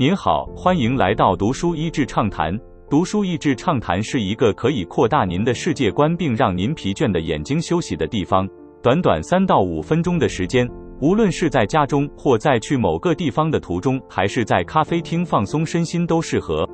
您好，欢迎来到读书益智畅谈。读书益智畅谈是一个可以扩大您的世界观，并让您疲倦的眼睛休息的地方。短短三到五分钟的时间，无论是在家中或在去某个地方的途中，还是在咖啡厅放松身心，都适合。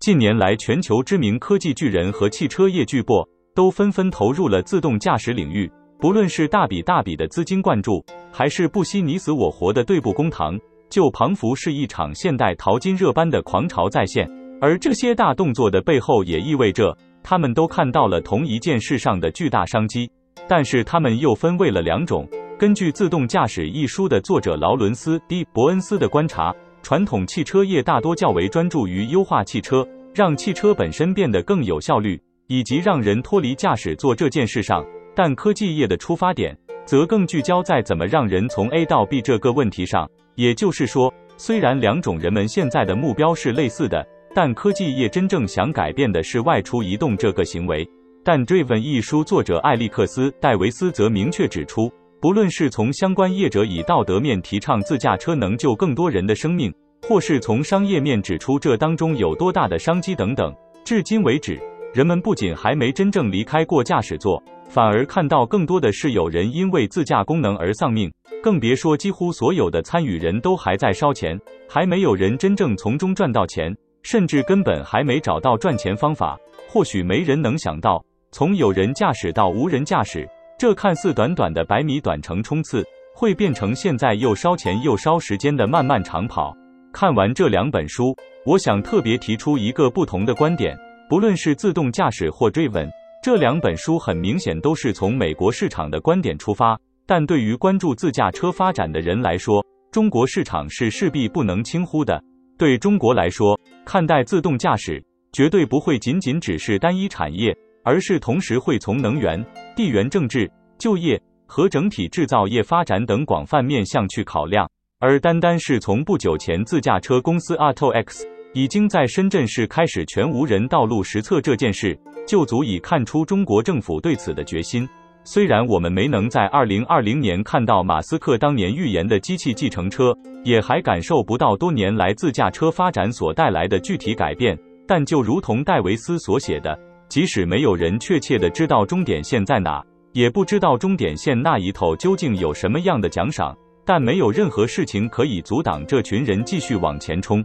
近年来，全球知名科技巨人和汽车业巨擘都纷纷投入了自动驾驶领域。不论是大笔大笔的资金灌注，还是不惜你死我活的对簿公堂，就仿佛是一场现代淘金热般的狂潮再现。而这些大动作的背后，也意味着他们都看到了同一件事上的巨大商机。但是他们又分为了两种。根据《自动驾驶》一书的作者劳伦斯 ·D· 伯恩斯的观察，传统汽车业大多较为专注于优化汽车，让汽车本身变得更有效率，以及让人脱离驾驶座这件事上。但科技业的出发点则更聚焦在怎么让人从 A 到 B 这个问题上。也就是说，虽然两种人们现在的目标是类似的，但科技业真正想改变的是外出移动这个行为。但《Driven》一书作者艾利克斯·戴维斯则明确指出，不论是从相关业者以道德面提倡自驾车能救更多人的生命，或是从商业面指出这当中有多大的商机等等，至今为止，人们不仅还没真正离开过驾驶座。反而看到更多的是有人因为自驾功能而丧命，更别说几乎所有的参与人都还在烧钱，还没有人真正从中赚到钱，甚至根本还没找到赚钱方法。或许没人能想到，从有人驾驶到无人驾驶，这看似短短的百米短程冲刺，会变成现在又烧钱又烧时间的漫漫长跑。看完这两本书，我想特别提出一个不同的观点，不论是自动驾驶或追稳。这两本书很明显都是从美国市场的观点出发，但对于关注自驾车发展的人来说，中国市场是势必不能轻忽的。对中国来说，看待自动驾驶绝对不会仅仅只是单一产业，而是同时会从能源、地缘政治、就业和整体制造业发展等广泛面向去考量。而单单是从不久前自驾车公司 AutoX。已经在深圳市开始全无人道路实测这件事，就足以看出中国政府对此的决心。虽然我们没能在二零二零年看到马斯克当年预言的机器计程车，也还感受不到多年来自驾车发展所带来的具体改变，但就如同戴维斯所写的，即使没有人确切的知道终点线在哪，也不知道终点线那一头究竟有什么样的奖赏，但没有任何事情可以阻挡这群人继续往前冲。